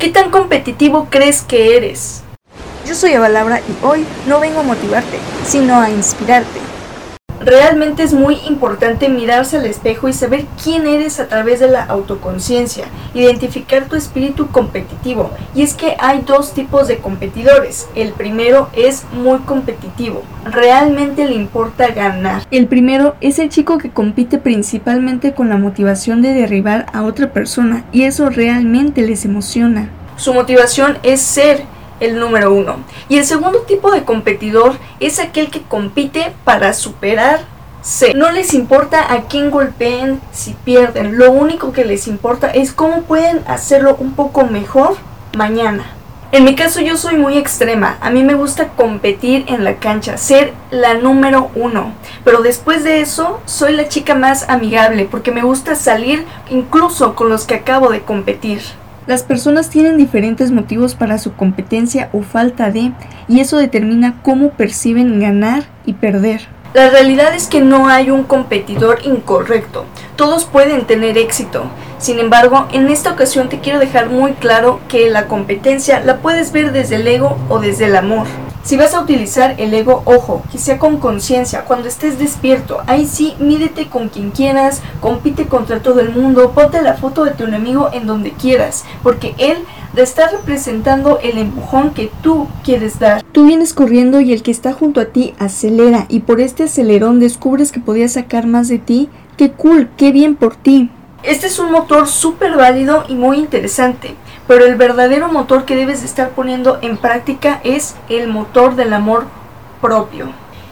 ¿Qué tan competitivo crees que eres? Yo soy Eva Laura y hoy no vengo a motivarte, sino a inspirarte. Realmente es muy importante mirarse al espejo y saber quién eres a través de la autoconciencia, identificar tu espíritu competitivo. Y es que hay dos tipos de competidores. El primero es muy competitivo, realmente le importa ganar. El primero es el chico que compite principalmente con la motivación de derribar a otra persona y eso realmente les emociona. Su motivación es ser el número uno. Y el segundo tipo de competidor es aquel que compite para superarse. No les importa a quién golpeen si pierden. Lo único que les importa es cómo pueden hacerlo un poco mejor mañana. En mi caso yo soy muy extrema, a mí me gusta competir en la cancha, ser la número uno, pero después de eso soy la chica más amigable porque me gusta salir incluso con los que acabo de competir. Las personas tienen diferentes motivos para su competencia o falta de, y eso determina cómo perciben ganar y perder. La realidad es que no hay un competidor incorrecto, todos pueden tener éxito. Sin embargo, en esta ocasión te quiero dejar muy claro que la competencia la puedes ver desde el ego o desde el amor. Si vas a utilizar el ego, ojo, que sea con conciencia, cuando estés despierto. Ahí sí, mídete con quien quieras, compite contra todo el mundo, ponte la foto de tu enemigo en donde quieras, porque él te está representando el empujón que tú quieres dar. Tú vienes corriendo y el que está junto a ti acelera y por este acelerón descubres que podías sacar más de ti. ¡Qué cool! ¡Qué bien por ti! Este es un motor súper válido y muy interesante, pero el verdadero motor que debes de estar poniendo en práctica es el motor del amor propio.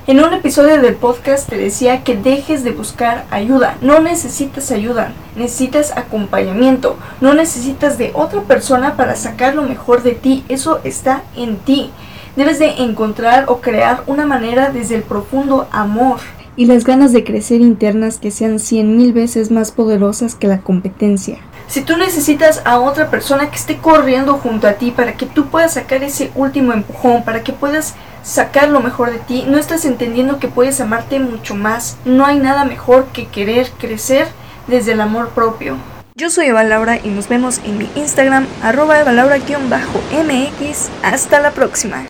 En un episodio del podcast te decía que dejes de buscar ayuda. No necesitas ayuda, necesitas acompañamiento. No necesitas de otra persona para sacar lo mejor de ti. Eso está en ti. Debes de encontrar o crear una manera desde el profundo amor y las ganas de crecer internas que sean cien mil veces más poderosas que la competencia. Si tú necesitas a otra persona que esté corriendo junto a ti para que tú puedas sacar ese último empujón, para que puedas sacar lo mejor de ti, no estás entendiendo que puedes amarte mucho más. No hay nada mejor que querer crecer desde el amor propio. Yo soy Eva Laura y nos vemos en mi Instagram arroba Eva Laura-mx. Hasta la próxima.